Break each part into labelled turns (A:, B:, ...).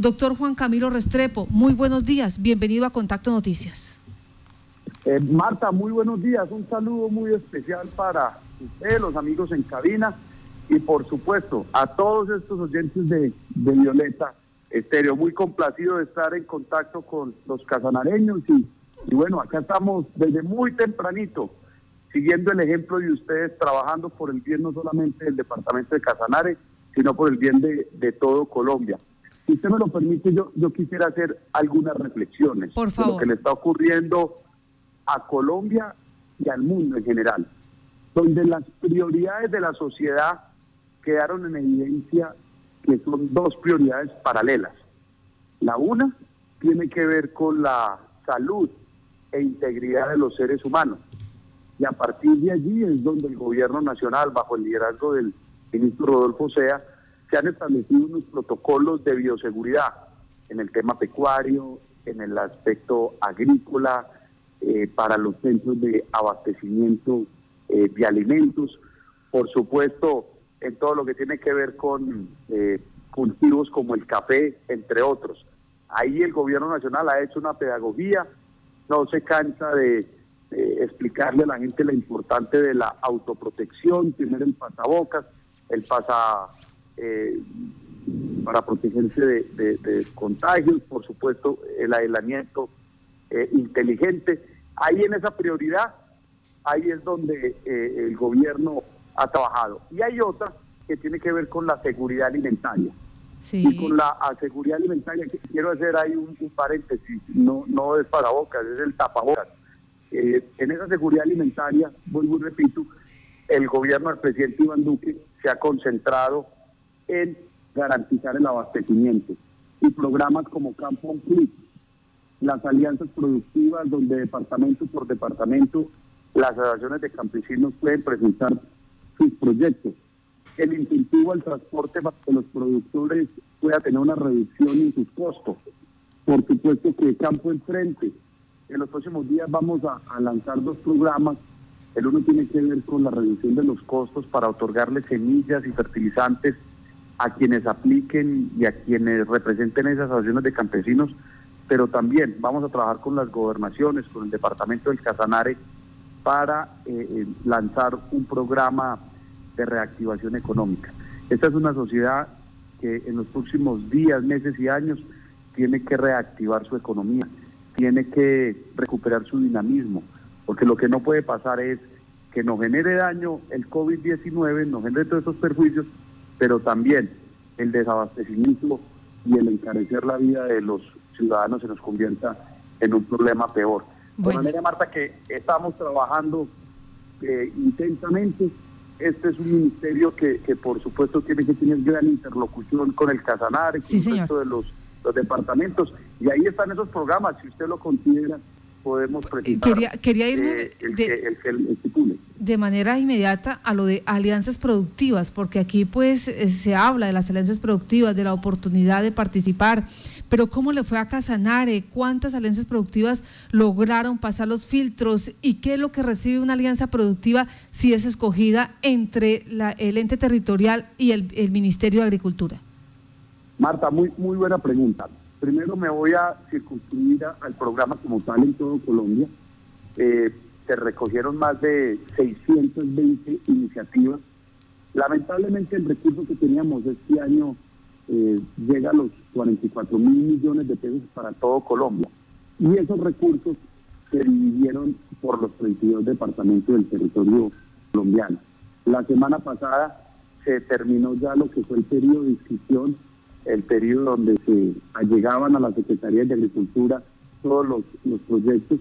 A: Doctor Juan Camilo Restrepo, muy buenos días, bienvenido a Contacto Noticias.
B: Eh, Marta, muy buenos días, un saludo muy especial para ustedes, los amigos en cabina y por supuesto a todos estos oyentes de, Violeta Estéreo. Muy complacido de estar en contacto con los casanareños y, bueno, acá estamos desde muy tempranito siguiendo el ejemplo de ustedes, trabajando por el bien no solamente del departamento de Casanare, sino por el bien de, todo Colombia. Si usted me lo permite, yo, yo quisiera hacer algunas reflexiones
A: por
B: de lo que le está ocurriendo a Colombia y al mundo en general, donde las prioridades de la sociedad quedaron en evidencia que son dos prioridades paralelas. La una tiene que ver con la salud e integridad de los seres humanos y a partir de allí es donde el gobierno nacional, bajo el liderazgo del ministro Rodolfo Sea, se han establecido unos protocolos de bioseguridad en el tema pecuario, en el aspecto agrícola, eh, para los centros de abastecimiento eh, de alimentos, por supuesto, en todo lo que tiene que ver con eh, cultivos como el café, entre otros. Ahí el gobierno nacional ha hecho una pedagogía, no se cansa de explicarle a la gente lo importante de la autoprotección, tener el pasabocas, el pasa eh, para protegerse de, contagios, por supuesto el aislamiento eh, inteligente. Ahí en esa prioridad, ahí es donde el gobierno ha trabajado. Y hay otra que tiene que ver con la seguridad alimentaria. Y con la seguridad alimentaria, quiero hacer ahí un, un paréntesis, no, no es para bocas, es el tapabocas. Eh, en esa seguridad alimentaria, vuelvo y repito, el gobierno del presidente Iván Duque se ha concentrado en garantizar el abastecimiento. Y programas como Campo Clip, las alianzas productivas donde departamento por departamento las asociaciones de campesinos pueden presentar sus proyectos, el incentivo al transporte para que los productores puedan tener una reducción en sus costos, por supuesto que Campo Enfrente en los próximos días vamos a, lanzar dos programas. El uno tiene que ver con la reducción de los costos para otorgarle semillas y fertilizantes a quienes apliquen y a quienes representen esas asociaciones de campesinos, pero también vamos a trabajar con las gobernaciones, con el departamento del Casanare, para eh, eh, lanzar un programa de reactivación económica. Esta es una sociedad que en los próximos días, meses y años tiene que reactivar su economía tiene que recuperar su dinamismo, porque lo que no puede pasar es que nos genere daño el COVID-19, nos genere todos esos perjuicios, pero también el desabastecimiento y el encarecer la vida de los ciudadanos se nos convierta en un problema peor. De manera, Marta, que estamos trabajando eh, intensamente. Este es un ministerio que, que, por supuesto, tiene que tener gran interlocución con el Casanar, con el resto de los los departamentos. Y ahí están esos programas, si usted lo considera, podemos presentar.
A: Quería, quería irme
B: eh, de,
A: de manera inmediata a lo de alianzas productivas, porque aquí pues eh, se habla de las alianzas productivas, de la oportunidad de participar, pero ¿cómo le fue a Casanare? ¿Cuántas alianzas productivas lograron pasar los filtros? ¿Y qué es lo que recibe una alianza productiva si es escogida entre la, el ente territorial y el, el Ministerio de Agricultura?
B: Marta, muy, muy buena pregunta. Primero me voy a circunscribir al programa como tal en todo Colombia. Eh, se recogieron más de 620 iniciativas. Lamentablemente el recurso que teníamos este año eh, llega a los 44 mil millones de pesos para todo Colombia. Y esos recursos se dividieron por los 32 departamentos del territorio colombiano. La semana pasada se terminó ya lo que fue el periodo de inscripción el periodo donde se allegaban a la Secretaría de Agricultura todos los, proyectos.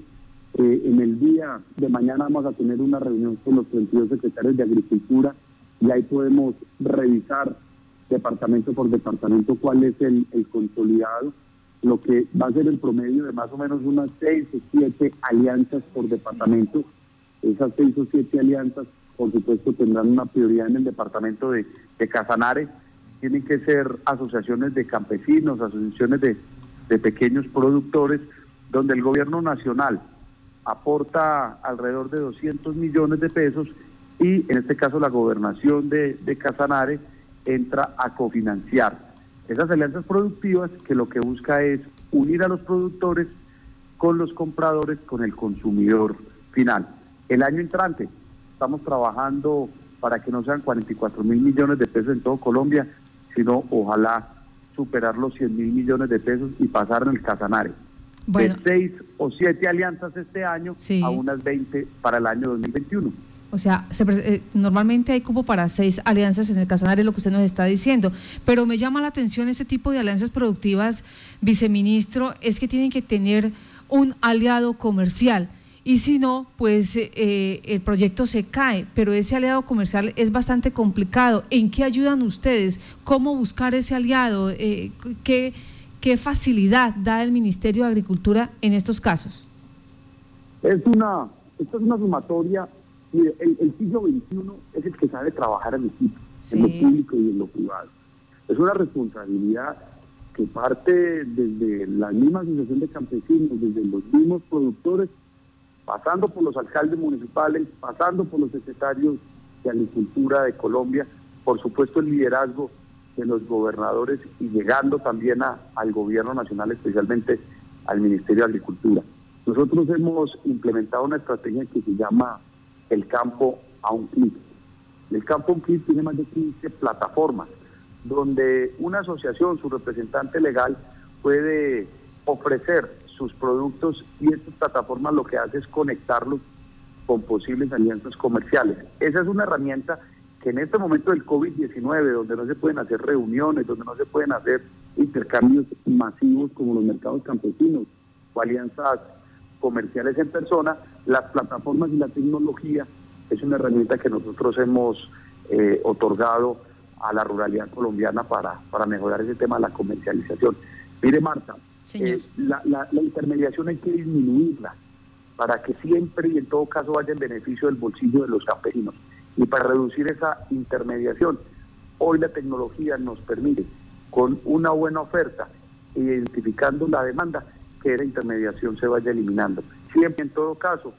B: Eh, en el día de mañana vamos a tener una reunión con los 32 secretarios de Agricultura y ahí podemos revisar departamento por departamento cuál es el, consolidado, lo que va a ser el promedio de más o menos unas seis o siete alianzas por departamento. Esas seis o siete alianzas, por supuesto, tendrán una prioridad en el departamento de, de Casanare tienen que ser asociaciones de campesinos, asociaciones de, pequeños productores, donde el gobierno nacional aporta alrededor de 200 millones de pesos y en este caso la gobernación de, de Casanare entra a cofinanciar. Esas alianzas productivas que lo que busca es unir a los productores con los compradores, con el consumidor final. El año entrante estamos trabajando para que no sean 44 mil millones de pesos en todo Colombia, sino ojalá superar los 100 mil millones de pesos y pasar en el Casanare. De seis o siete alianzas este año a unas 20 para el año 2021.
A: O sea, eh, normalmente hay cupo para seis alianzas en el Casanare, lo que usted nos está diciendo. Pero me llama la atención ese tipo de alianzas productivas, viceministro, es que tienen que tener un aliado comercial. Y si no, pues eh, el proyecto se cae, pero ese aliado comercial es bastante complicado. ¿En qué ayudan ustedes? ¿Cómo buscar ese aliado? Eh, ¿qué, ¿Qué facilidad da el Ministerio de Agricultura en estos casos?
B: Es una, esto es una sumatoria. El, el siglo XXI es el que sabe trabajar en equipo, en lo público y en lo privado. Es una responsabilidad que parte desde la misma asociación de campesinos, desde los mismos productores, pasando por los alcaldes municipales, pasando por los secretarios de Agricultura de Colombia, por supuesto el liderazgo de los gobernadores y llegando también al gobierno nacional, especialmente al Ministerio de Agricultura. Nosotros hemos implementado una estrategia que se llama el campo a un clic. El campo a un clic tiene más de 15 plataformas donde una asociación, su representante legal, puede ofrecer sus productos y estas plataformas lo que hace es conectarlos con posibles alianzas comerciales. Esa es una herramienta que en este momento del COVID-19, donde no se pueden hacer reuniones, donde no se pueden hacer intercambios masivos como los mercados campesinos o alianzas comerciales en persona, las plataformas y la tecnología es una herramienta que nosotros hemos eh, otorgado a la ruralidad colombiana para, para mejorar ese tema de la comercialización. Mire, Marta, eh, la, la, intermediación hay que disminuirla para que siempre y en todo caso vaya en beneficio del bolsillo de los campesinos. Y para reducir esa intermediación, hoy la tecnología nos permite, con una buena oferta, identificando la demanda, que la intermediación se vaya eliminando. Siempre en todo caso,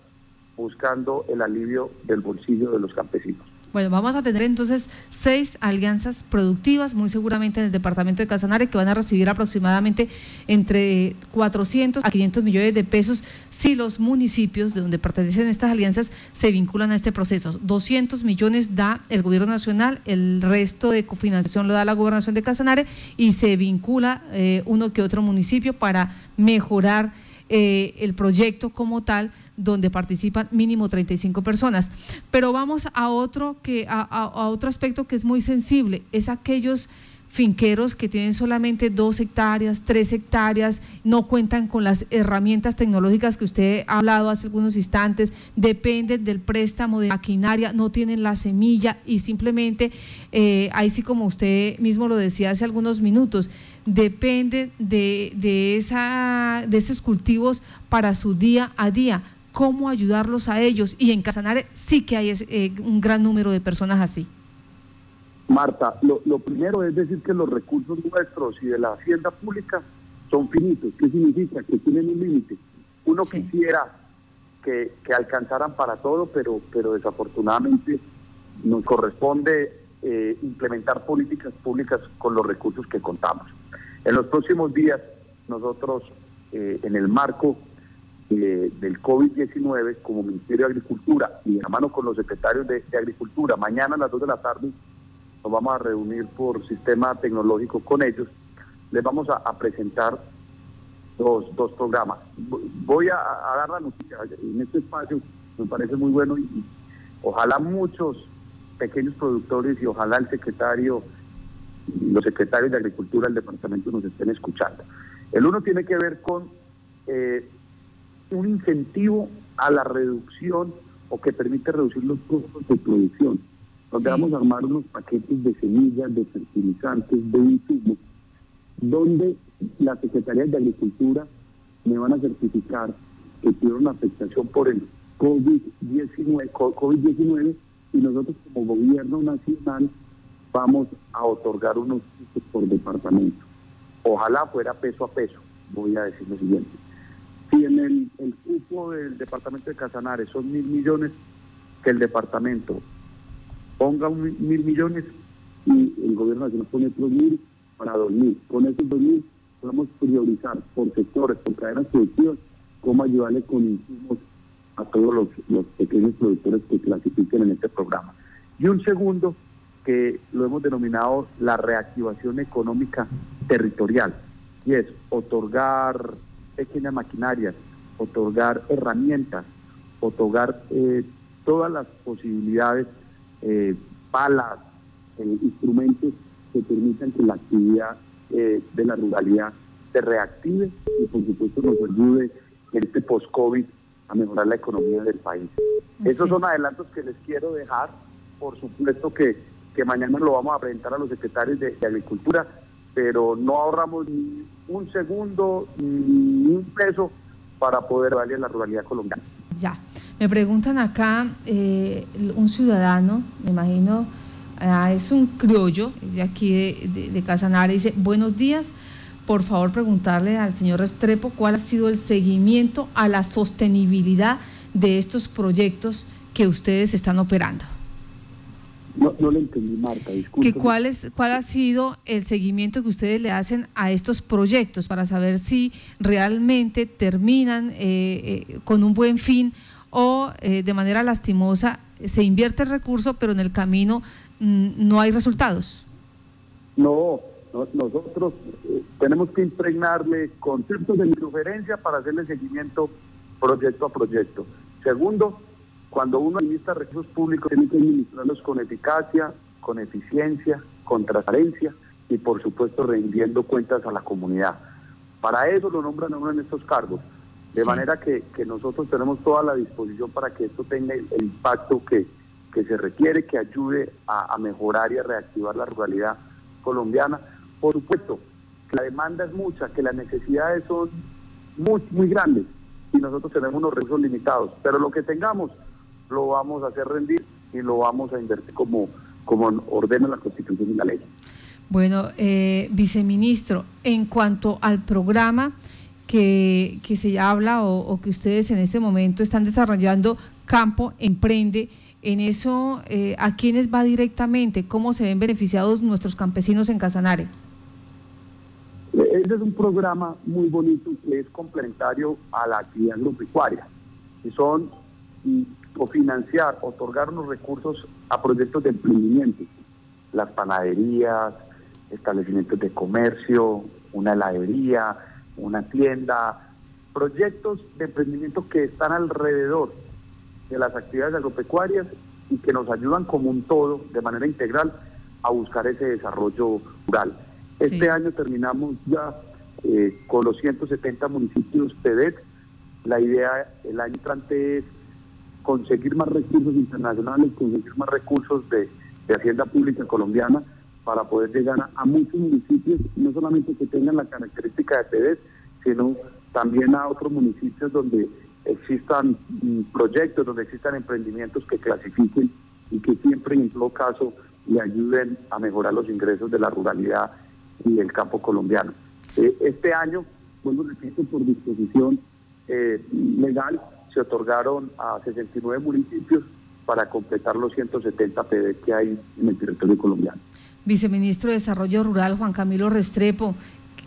B: buscando el alivio del bolsillo de los campesinos.
A: Bueno, vamos a tener entonces seis alianzas productivas, muy seguramente en el departamento de Casanare, que van a recibir aproximadamente entre 400 a 500 millones de pesos si los municipios de donde pertenecen estas alianzas se vinculan a este proceso. 200 millones da el gobierno nacional, el resto de cofinanciación lo da la gobernación de Casanare y se vincula eh, uno que otro municipio para mejorar eh, el proyecto como tal, donde participan mínimo 35 personas. Pero vamos a otro, que, a otro aspecto que es muy sensible, es aquellos finqueros que tienen solamente dos hectáreas, tres hectáreas, no cuentan con las herramientas tecnológicas que usted ha hablado hace algunos instantes, dependen del préstamo de maquinaria, no tienen la semilla y simplemente, eh, ahí sí como usted mismo lo decía hace algunos minutos, dependen de, de, esa, de esos cultivos para su día a día. ¿Cómo ayudarlos a ellos? Y en Casanare sí que hay eh, un gran número de personas así.
B: Marta, lo, primero es decir que los recursos nuestros y de la hacienda pública son finitos. ¿Qué significa? Que tienen un límite. Uno quisiera que, alcanzaran para todo, pero, pero desafortunadamente nos corresponde eh, implementar políticas públicas con los recursos que contamos. En los próximos días, nosotros, eh, en el marco eh, del COVID-19, como Ministerio de Agricultura y de la mano con los secretarios de, de Agricultura, mañana a las 2 de la tarde nos vamos a reunir por sistema tecnológico con ellos, les vamos a, presentar dos, dos programas. Voy a, dar la noticia en este espacio, me parece muy bueno y, ojalá muchos pequeños productores y ojalá el secretario, los secretarios de Agricultura del departamento nos estén escuchando. El uno tiene que ver con eh, un incentivo a la reducción o que permite reducir los costos de producción donde vamos a armar unos paquetes de semillas, de fertilizantes, de insumos, donde la Secretaría de Agricultura me van a certificar que tuvieron afectación por el COVID-19 COVID y nosotros como gobierno nacional vamos a otorgar unos por departamento. Ojalá fuera peso a peso, voy a decir lo siguiente. Si en el, el cupo del departamento de Casanare son mil millones, que el departamento ponga un mil millones y el gobierno nacional pone otros mil para 2.000. Con esos 2.000 podemos priorizar por sectores, por cadenas productivas, cómo ayudarle con insumos a todos los, los pequeños productores que clasifiquen en este programa. Y un segundo, que lo hemos denominado la reactivación económica territorial, y es otorgar pequeñas maquinarias, otorgar herramientas, otorgar eh, todas las posibilidades, eh, palas, eh, instrumentos que permitan que la actividad de la ruralidad se reactive y por supuesto nos ayude en este post-COVID a mejorar la economía del país. Esos son adelantos que les quiero dejar. Por supuesto que, que mañana lo vamos a presentar a los secretarios de, Agricultura, pero no ahorramos ni un segundo ni un peso para poder darle a la ruralidad colombiana.
A: Ya, me preguntan acá, eh, un ciudadano, me imagino, ah, es un criollo de aquí de, de, Casanare, dice, buenos días, por favor preguntarle al señor Restrepo cuál ha sido el seguimiento a la sostenibilidad de estos proyectos que ustedes están operando.
B: No, no le entendí, Marta, disculpe.
A: cuál, es, ¿Cuál ha sido el seguimiento que ustedes le hacen a estos proyectos para saber si realmente terminan eh, eh, con un buen fin o eh, de manera lastimosa se invierte el recurso, pero en el camino mm, no hay resultados?
B: No, nosotros eh, tenemos que impregnarle conceptos de interferencia para hacerle seguimiento proyecto a proyecto. Segundo, cuando uno administra recursos públicos, tiene que administrarlos con eficacia, con eficiencia, con transparencia y, por supuesto, rendiendo cuentas a la comunidad. Para eso lo nombran a uno en estos cargos. De manera que, nosotros tenemos toda la disposición para que esto tenga el, impacto que, que se requiere, que ayude a, a mejorar y a reactivar la ruralidad colombiana por supuesto, que la demanda es mucha, que las necesidades son muy, muy grandes y nosotros tenemos unos recursos limitados, pero lo que tengamos lo vamos a hacer rendir y lo vamos a invertir como, como ordena la Constitución y la ley.
A: Bueno, eh, viceministro, en cuanto al programa que, que se habla o, que ustedes en este momento están desarrollando, Campo Emprende, en eso, eh, ¿a quiénes va directamente? ¿Cómo se ven beneficiados nuestros campesinos en Casanare?
B: Ese es un programa muy bonito que es complementario a la actividad agropecuaria, que son cofinanciar, otorgar unos recursos a proyectos de emprendimiento, las panaderías, establecimientos de comercio, una heladería, una tienda, proyectos de emprendimiento que están alrededor de las actividades agropecuarias y que nos ayudan como un todo, de manera integral, a buscar ese desarrollo rural. Este año terminamos ya eh, con los 170 municipios PEDET. La idea el año entrante es conseguir más recursos internacionales, conseguir más recursos de, Hacienda Pública Colombiana para poder llegar a, muchos municipios, no solamente que tengan la característica de PEDET, sino también a otros municipios donde existan mm, proyectos, donde existan emprendimientos que clasifiquen y que siempre en todo caso le ayuden a mejorar los ingresos de la ruralidad y el campo colombiano. Eh, este año, bueno, repito, por disposición eh, legal, se otorgaron a 69 municipios para completar los 170 PD que hay en el territorio colombiano.
A: Viceministro de Desarrollo Rural, Juan Camilo Restrepo,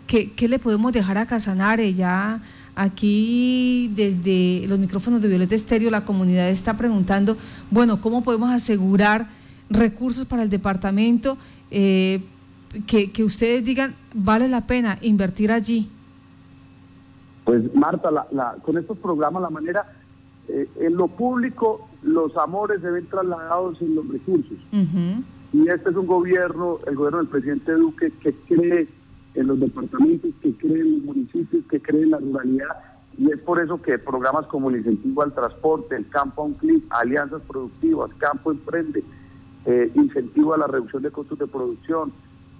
A: ¿qué, qué le podemos dejar a Casanare? Ya aquí desde los micrófonos de Violeta Estéreo la comunidad está preguntando, bueno, ¿cómo podemos asegurar recursos para el departamento eh, que, ustedes digan, vale la pena invertir allí?
B: Pues Marta, con estos programas la manera, eh, en lo público los amores se ven trasladados en los recursos. Y este es un gobierno, el gobierno del presidente Duque, que cree en los departamentos, que cree en los municipios, que cree en la ruralidad. Y es por eso que programas como el incentivo al transporte, el campo a un clic, alianzas productivas, campo emprende, eh, incentivo a la reducción de costos de producción,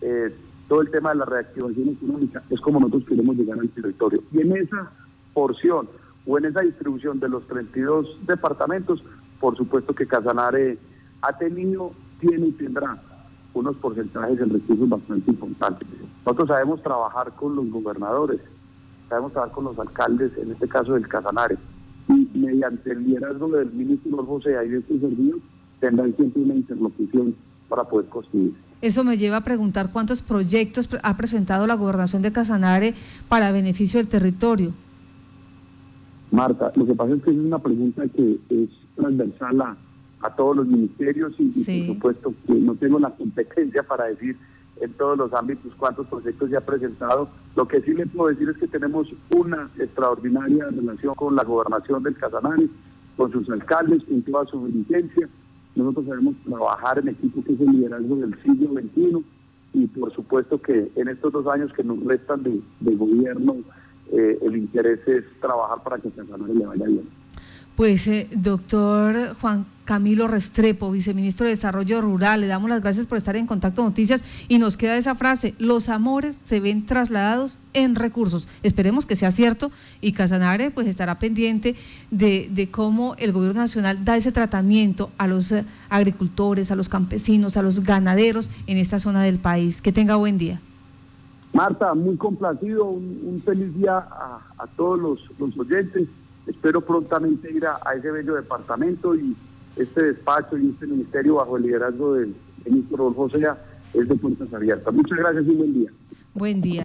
B: eh, todo el tema de la reactivación económica, es como nosotros queremos llegar al territorio. Y en esa porción o en esa distribución de los 32 departamentos, por supuesto que Casanare ha tenido, tiene y tendrá unos porcentajes en recursos bastante importantes. Nosotros sabemos trabajar con los gobernadores, sabemos trabajar con los alcaldes, en este caso del Casanare, y mediante el liderazgo del ministro José y de estos servicios tendrán siempre una interlocución para poder construir.
A: Eso me lleva a preguntar cuántos proyectos ha presentado la gobernación de Casanare para beneficio del territorio.
B: Marta, lo que pasa es que es una pregunta que es transversal a, todos los ministerios y, por supuesto que no tengo la competencia para decir en todos los ámbitos cuántos proyectos se ha presentado. Lo que sí le puedo decir es que tenemos una extraordinaria relación con la gobernación del Casanare, con sus alcaldes, con toda su diligencia. Nosotros sabemos trabajar en equipo que es el liderazgo del siglo XXI y por supuesto que en estos dos años que nos restan de, gobierno, eh, el interés es trabajar para que Casanare le vaya bien.
A: Pues, eh, doctor Juan Camilo Restrepo, viceministro de Desarrollo Rural, le damos las gracias por estar en Contacto Noticias y nos queda esa frase, los amores se ven trasladados en recursos. Esperemos que sea cierto y Casanare pues estará pendiente de, de cómo el gobierno nacional da ese tratamiento a los eh, agricultores, a los campesinos, a los ganaderos en esta zona del país. Que tenga buen día.
B: Marta, muy complacido, un, feliz día a, todos los, los oyentes Espero prontamente ir a, ese bello departamento y este despacho y este ministerio bajo el liderazgo del ministro Rodolfo Sea es de puertas abiertas. Muchas gracias y buen día.
A: Buen día.